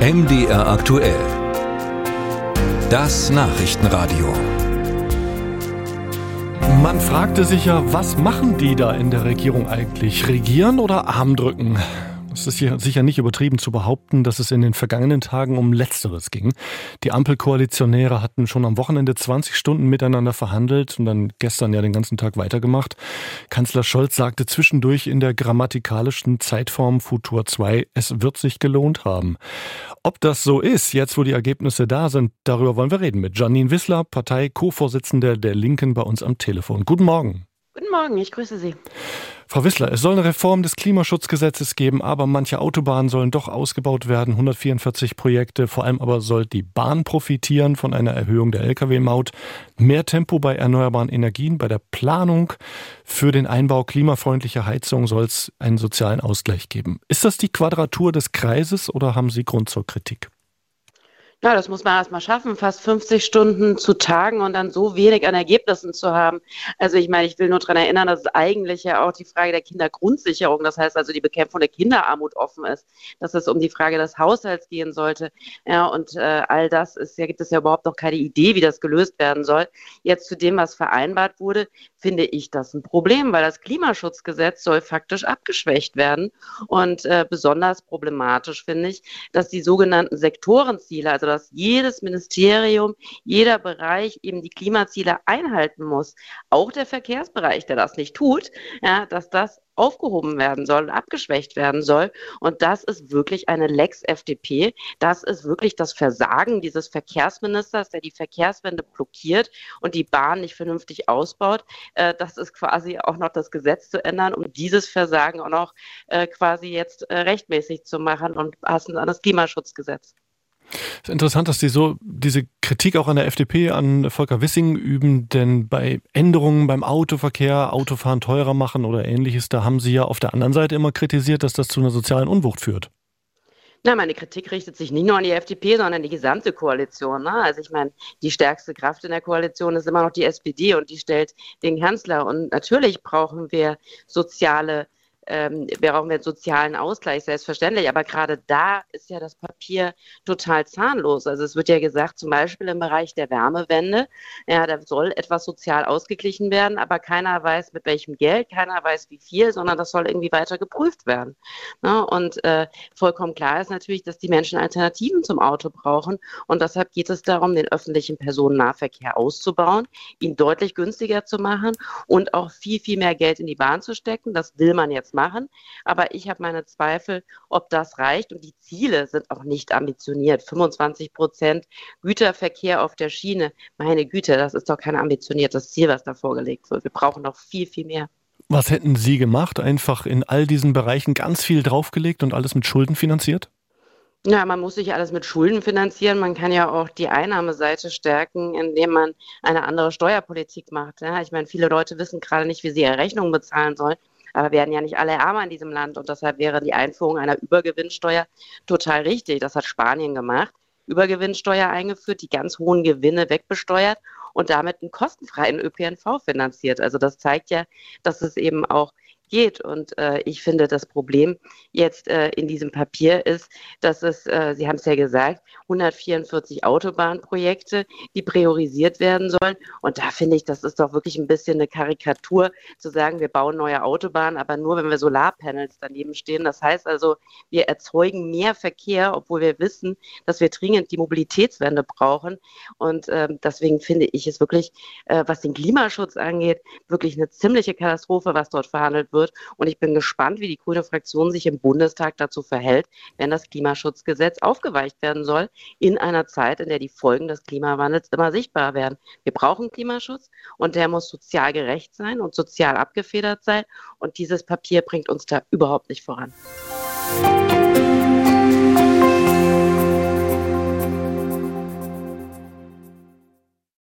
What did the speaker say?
MDR aktuell. Das Nachrichtenradio. Man fragte sich ja, was machen die da in der Regierung eigentlich? Regieren oder Arm drücken? Es ist hier sicher nicht übertrieben zu behaupten, dass es in den vergangenen Tagen um Letzteres ging. Die Ampelkoalitionäre hatten schon am Wochenende 20 Stunden miteinander verhandelt und dann gestern ja den ganzen Tag weitergemacht. Kanzler Scholz sagte zwischendurch in der grammatikalischen Zeitform Futur 2, es wird sich gelohnt haben. Ob das so ist, jetzt wo die Ergebnisse da sind, darüber wollen wir reden mit Janine Wissler, Partei-Co-Vorsitzende der Linken bei uns am Telefon. Guten Morgen. Guten Morgen, ich grüße Sie. Frau Wissler, es soll eine Reform des Klimaschutzgesetzes geben, aber manche Autobahnen sollen doch ausgebaut werden, 144 Projekte, vor allem aber soll die Bahn profitieren von einer Erhöhung der Lkw-Maut, mehr Tempo bei erneuerbaren Energien, bei der Planung für den Einbau klimafreundlicher Heizung soll es einen sozialen Ausgleich geben. Ist das die Quadratur des Kreises oder haben Sie Grund zur Kritik? Ja, das muss man erstmal schaffen, fast 50 Stunden zu tagen und dann so wenig an Ergebnissen zu haben. Also ich meine, ich will nur daran erinnern, dass es eigentlich ja auch die Frage der Kindergrundsicherung, das heißt also die Bekämpfung der Kinderarmut offen ist, dass es um die Frage des Haushalts gehen sollte. Ja, und äh, all das ist ja, gibt es ja überhaupt noch keine Idee, wie das gelöst werden soll. Jetzt zu dem, was vereinbart wurde, finde ich das ein Problem, weil das Klimaschutzgesetz soll faktisch abgeschwächt werden. Und äh, besonders problematisch finde ich, dass die sogenannten Sektorenziele, also dass jedes Ministerium, jeder Bereich eben die Klimaziele einhalten muss, auch der Verkehrsbereich, der das nicht tut, ja, dass das aufgehoben werden soll, abgeschwächt werden soll. Und das ist wirklich eine Lex FDP. Das ist wirklich das Versagen dieses Verkehrsministers, der die Verkehrswende blockiert und die Bahn nicht vernünftig ausbaut. Äh, das ist quasi auch noch das Gesetz zu ändern, um dieses Versagen auch noch äh, quasi jetzt äh, rechtmäßig zu machen und passend an das Klimaschutzgesetz. Es ist interessant, dass Sie so diese Kritik auch an der FDP, an Volker Wissing üben, denn bei Änderungen beim Autoverkehr, Autofahren teurer machen oder ähnliches, da haben Sie ja auf der anderen Seite immer kritisiert, dass das zu einer sozialen Unwucht führt. Na, meine Kritik richtet sich nicht nur an die FDP, sondern an die gesamte Koalition. Ne? Also ich meine, die stärkste Kraft in der Koalition ist immer noch die SPD und die stellt den Kanzler. Und natürlich brauchen wir soziale ähm, brauchen wir einen sozialen Ausgleich, selbstverständlich. Aber gerade da ist ja das Papier total zahnlos. Also es wird ja gesagt, zum Beispiel im Bereich der Wärmewende, ja, da soll etwas sozial ausgeglichen werden, aber keiner weiß, mit welchem Geld, keiner weiß, wie viel, sondern das soll irgendwie weiter geprüft werden. Ne? Und äh, vollkommen klar ist natürlich, dass die Menschen Alternativen zum Auto brauchen. Und deshalb geht es darum, den öffentlichen Personennahverkehr auszubauen, ihn deutlich günstiger zu machen und auch viel, viel mehr Geld in die Bahn zu stecken. Das will man jetzt machen. Aber ich habe meine Zweifel, ob das reicht. Und die Ziele sind auch nicht ambitioniert. 25 Prozent Güterverkehr auf der Schiene. Meine Güte, das ist doch kein ambitioniertes Ziel, was da vorgelegt wird. Wir brauchen noch viel, viel mehr. Was hätten Sie gemacht? Einfach in all diesen Bereichen ganz viel draufgelegt und alles mit Schulden finanziert? Ja, man muss sich alles mit Schulden finanzieren. Man kann ja auch die Einnahmeseite stärken, indem man eine andere Steuerpolitik macht. Ja, ich meine, viele Leute wissen gerade nicht, wie sie ihre Rechnungen bezahlen sollen. Aber werden ja nicht alle ärmer in diesem Land und deshalb wäre die Einführung einer Übergewinnsteuer total richtig. Das hat Spanien gemacht. Übergewinnsteuer eingeführt, die ganz hohen Gewinne wegbesteuert und damit einen kostenfreien ÖPNV finanziert. Also das zeigt ja, dass es eben auch geht. Und äh, ich finde, das Problem jetzt äh, in diesem Papier ist, dass es, äh, Sie haben es ja gesagt, 144 Autobahnprojekte, die priorisiert werden sollen. Und da finde ich, das ist doch wirklich ein bisschen eine Karikatur, zu sagen, wir bauen neue Autobahnen, aber nur, wenn wir Solarpanels daneben stehen. Das heißt also, wir erzeugen mehr Verkehr, obwohl wir wissen, dass wir dringend die Mobilitätswende brauchen. Und ähm, deswegen finde ich es wirklich, äh, was den Klimaschutz angeht, wirklich eine ziemliche Katastrophe, was dort verhandelt wird wird. Und ich bin gespannt, wie die grüne Fraktion sich im Bundestag dazu verhält, wenn das Klimaschutzgesetz aufgeweicht werden soll, in einer Zeit, in der die Folgen des Klimawandels immer sichtbar werden. Wir brauchen Klimaschutz und der muss sozial gerecht sein und sozial abgefedert sein. Und dieses Papier bringt uns da überhaupt nicht voran.